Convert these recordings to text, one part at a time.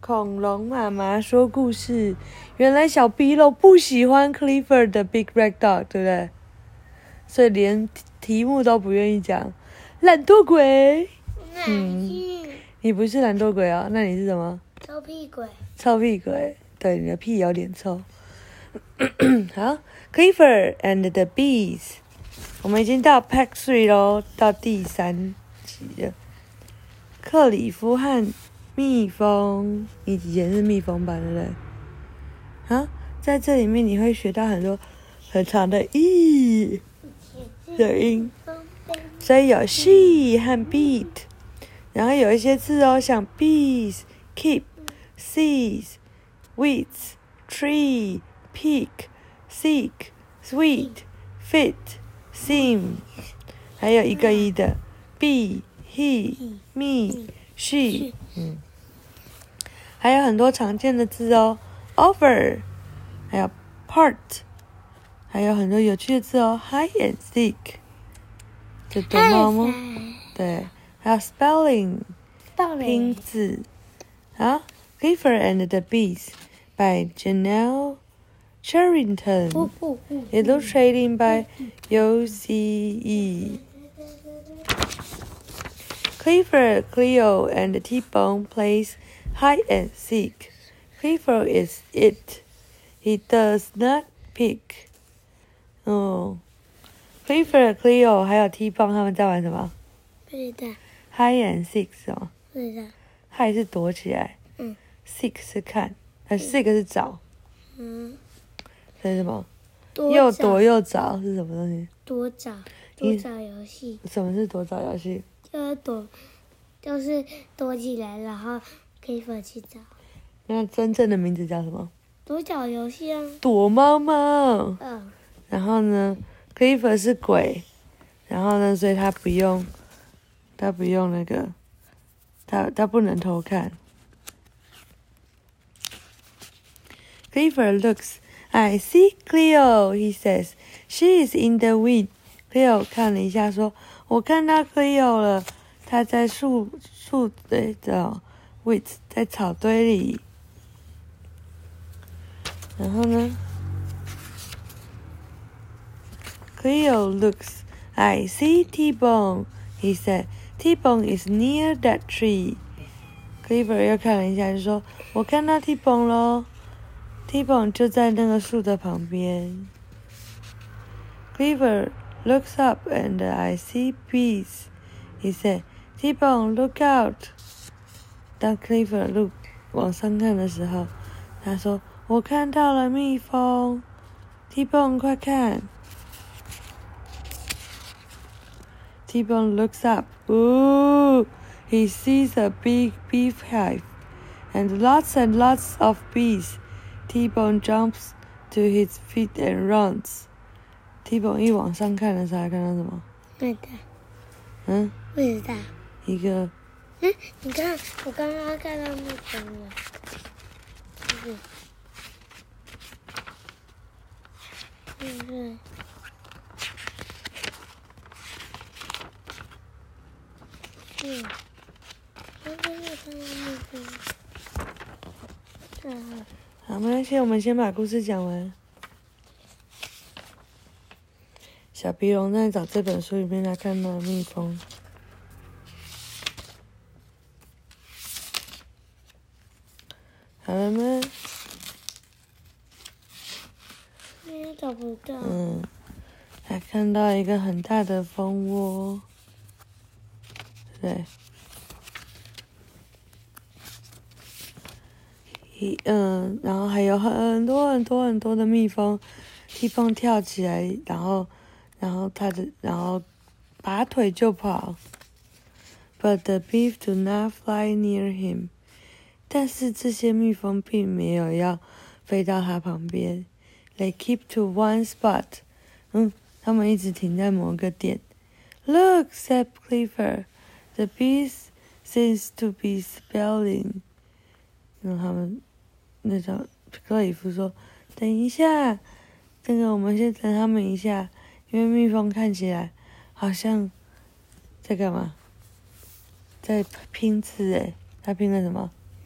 恐龙妈妈说故事。原来小鼻龙不喜欢 Clifford 的 Big Red Dog，对不对？所以连题目都不愿意讲。懒惰鬼，嗯，你不是懒惰鬼啊，那你是什么？臭屁鬼。臭屁鬼，对，你的屁有点臭。好，Clifford and the Bees，我们已经到 Pack Three 喽，到第三集了。克里夫和蜜蜂，你以前是蜜蜂吧，对不对？啊，在这里面你会学到很多很长的 e 的音，所以有 she 和 beat，然后有一些字哦，像 bees、keep、sees、weeds、tree、peak、seek、sweet、fit、seem，还有一个一的 be、he、me、she，嗯，还有很多常见的字哦，over，还有 part，还有很多有趣的字哦，hide and seek，这懂了吗？对，还有 spelling。拼字。好，Clifford and the Bees by Janelle Charrington, 不不不， illustrating by Yosie. Clifford, Cleo, and T-Bone plays hide and seek. Clifford is it. He does not pick. 哦，Clifford, Cleo 还有 T-Bone 他们在玩什么不知道，？Hide and seek 是吗？不知道，hide 是躲起来，嗯，seek 是看，呃，seek 是找，嗯，这是什么？又躲又找是什么东西？多找多找游戏，什么是躲找游戏？就是躲，就是躲起来，然后可以粉去找。那真正的名字叫什么？躲角游戏啊，躲猫猫。嗯，然后呢，Clifford 是鬼，然后呢，所以他不用，他不用那个，他他不能偷看。Clifford looks. I see Cleo, he says. She is in the wind. Cleo 看了一下，说：“我看到 Cleo 了，他在树树对的的 weed 在草堆里。”然后呢？Cleo looks. I see T-Bone, he said. T-Bone is near that tree. Clifford 又看了一下，就说：“我看到 T-Bone 咯 T-Bone 就在那个树的旁边。” Clifford looks up and I see bees. He said, "T-Bone, look out!" 当 Clifford look 往上看的时候，他说：“我看到了蜜蜂。”T-Bone 快看！T-Bone looks up. Ooh! He sees a big beehive and lots and lots of bees. T-Bone jumps to his feet and runs. T-Bone 一往上看的时候，他看到什么？不知道，嗯，不知道。一个 嗯，你看，我刚刚看到那个了，就是，就是，嗯，刚刚又看到那个，啊，好，没关系，我们先把故事讲完。小鼻龙在找这本书里面，他看到蜜蜂。好了吗？也找不到，嗯，还看到一个很大的蜂窝，对。一嗯，然后还有很多很多很多的蜜蜂，蜜蜂跳起来，然后，然后它的，然后拔腿就跑。But the bees do not fly near him. 但是这些蜜蜂并没有要飞到它旁边。They keep to one spot. 嗯，他们一直停在某个点。Look, said Clifford. The bees seems to be spelling. 然后他们那种克里夫说：“等一下，这个我们先等他们一下，因为蜜蜂看起来好像在干嘛？在拼字诶，它拼了什么？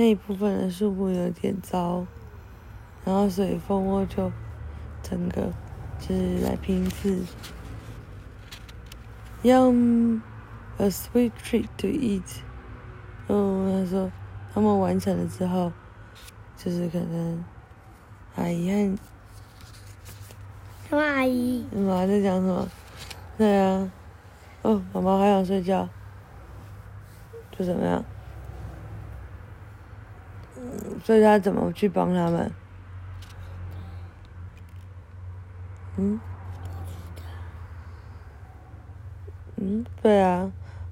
那一部分的树木有点糟，然后所以蜂窝就整个就是来拼字。Yum, a sweet treat to eat. 哦，他说他们完成了之后，就是可能阿姨和什么阿姨？妈妈在讲什么？对啊，哦，妈妈好想睡觉，就怎么样？所以他怎么去帮他们？嗯？嗯，对啊，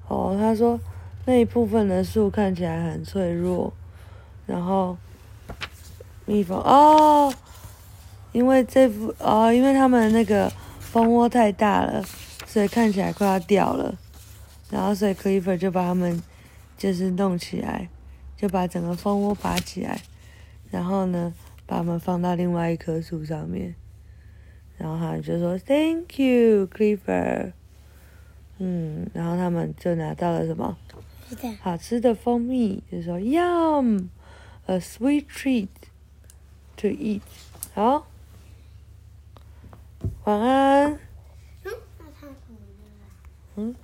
哦，他说那一部分的树看起来很脆弱，然后蜜蜂哦，因为这副哦，因为他们那个蜂窝太大了，所以看起来快要掉了，然后所以 Clifford 就把他们就是弄起来，就把整个蜂窝拔起来，然后呢，把它们放到另外一棵树上面，然后他就说 Thank you, Clifford。嗯，然后他们就拿到了什么，好吃的蜂蜜，就说 Yum, a sweet treat to eat。好，晚安。嗯，那他怎么了？嗯，